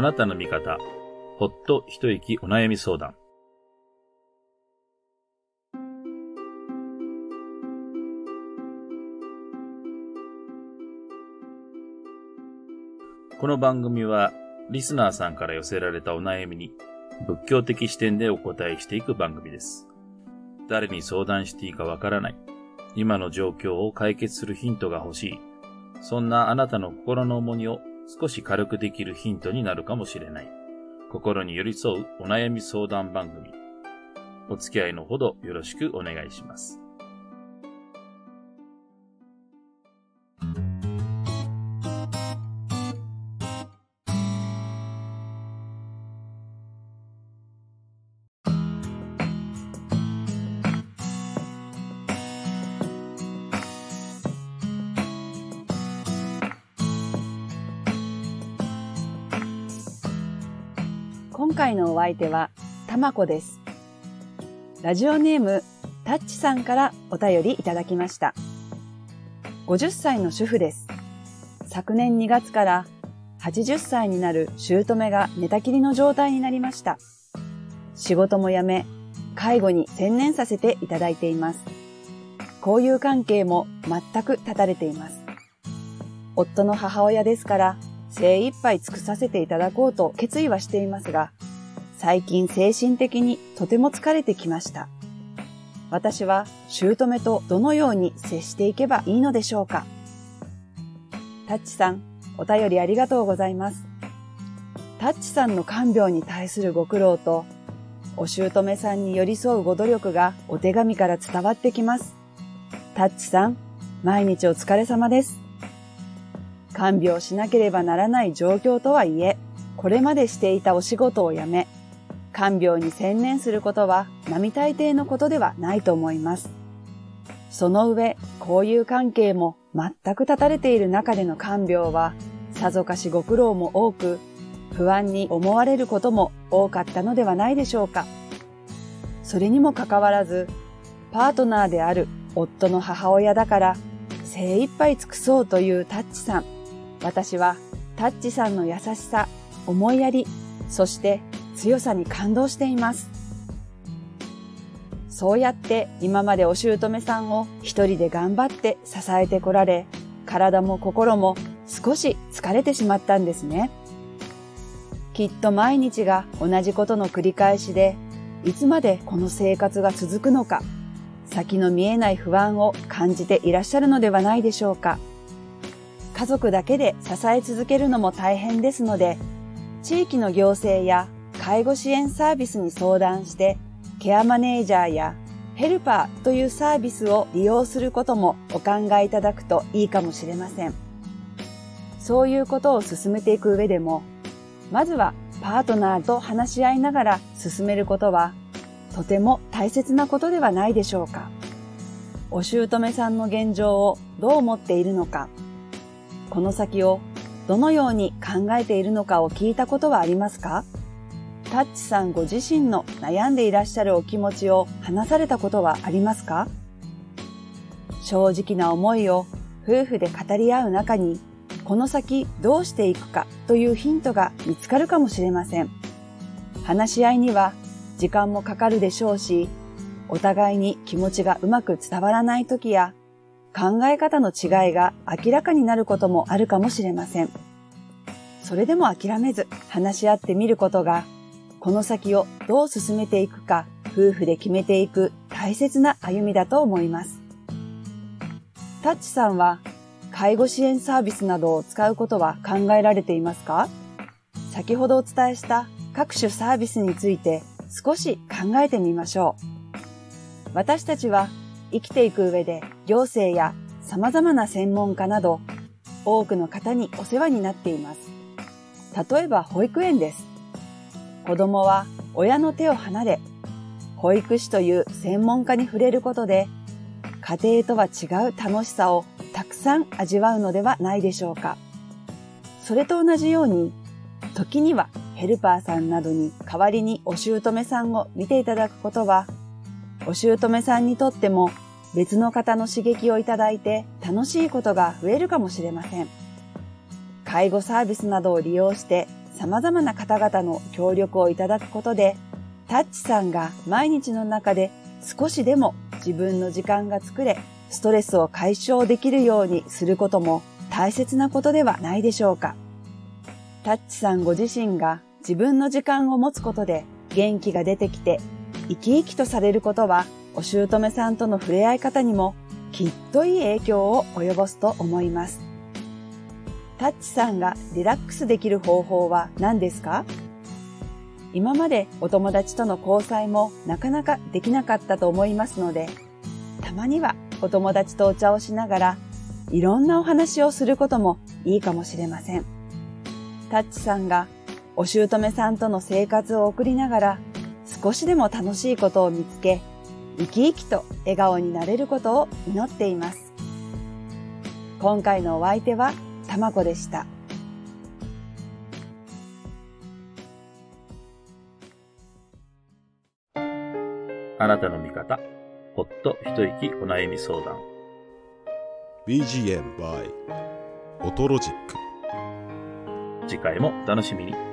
あなたの味方、ほっと一息お悩み相談。この番組は、リスナーさんから寄せられたお悩みに、仏教的視点でお答えしていく番組です。誰に相談していいかわからない。今の状況を解決するヒントが欲しい。そんなあなたの心の重荷を少し軽くできるヒントになるかもしれない。心に寄り添うお悩み相談番組。お付き合いのほどよろしくお願いします。今回のお相手は、たまこです。ラジオネーム、タッチさんからお便りいただきました。50歳の主婦です。昨年2月から80歳になる姑が寝たきりの状態になりました。仕事も辞め、介護に専念させていただいています。交友関係も全く断たれています。夫の母親ですから精一杯尽くさせていただこうと決意はしていますが、最近精神的にとても疲れてきました。私は姑とどのように接していけばいいのでしょうかタッチさん、お便りありがとうございます。タッチさんの看病に対するご苦労と、お姑さんに寄り添うご努力がお手紙から伝わってきます。タッチさん、毎日お疲れ様です。看病しなければならない状況とはいえ、これまでしていたお仕事を辞め、看病に専念することは並大抵のことではないと思います。その上、交友関係も全く立たれている中での看病は、さぞかしご苦労も多く、不安に思われることも多かったのではないでしょうか。それにもかかわらず、パートナーである夫の母親だから精一杯尽くそうというタッチさん。私はタッチさんの優しさ、思いやり、そして強さに感動しています。そうやって今までお姑さんを一人で頑張って支えてこられ、体も心も少し疲れてしまったんですね。きっと毎日が同じことの繰り返しで、いつまでこの生活が続くのか、先の見えない不安を感じていらっしゃるのではないでしょうか。家族だけで支え続けるのも大変ですので、地域の行政や介護支援サービスに相談して、ケアマネージャーやヘルパーというサービスを利用することもお考えいただくといいかもしれません。そういうことを進めていく上でも、まずはパートナーと話し合いながら進めることは、とても大切なことではないでしょうか。お姑さんの現状をどう思っているのか、この先をどのように考えているのかを聞いたことはありますか？タッチさんご自身の悩んでいらっしゃるお気持ちを話されたことはありますか？正直な思いを夫婦で語り合う中にこの先どうしていくかというヒントが見つかるかもしれません。話し合いには時間もかかるでしょうし、お互いに気持ちがうまく伝わらない時や考え方の違いが明らかになることもあるかもしれません。それでも諦めず話し合ってみることが、この先をどう進めていくか夫婦で決めていく大切な歩みだと思います。タッチさんは介護支援サービスなどを使うことは考えられていますか？先ほどお伝えした各種サービスについて少し考えてみましょう。私たちは生きていく上で行政や様々な専門家など多くの方にお世話になっています。例えば保育園です。子供は親の手を離れ、保育士という専門家に触れることで家庭とは違う楽しさをたくさん味わうのではないでしょうか。それと同じように、時にはヘルパーさんなどに代わりにお姑さんを見ていただくことはお姑さんにとっても別の方の刺激をいただいて楽しいことが増えるかもしれません。介護サービスなどを利用して様々な方々の協力をいただくことで、タッチさんが毎日の中で少しでも自分の時間が作れ、ストレスを解消できるようにすることも大切なことではないでしょうか。タッチさんご自身が自分の時間を持つことで元気が出てきて生き生きとされることはお姑さんとの触れ合い方にもきっといい影響を及ぼすと思います。タッチさんがリラックスできる方法は何ですか？今までお友達との交際もなかなかできなかったと思いますので、たまにはお友達とお茶をしながらいろんなお話をすることもいいかもしれません。タッチさんがお姑さんとの生活を送りながら少しでも楽しいことを見つけ、生き生きと笑顔になれることを祈っています。今回のお相手はたまこでした。あなたの味方、ほっと一息お悩み相談。BGM by オトロジック。次回もお楽しみに。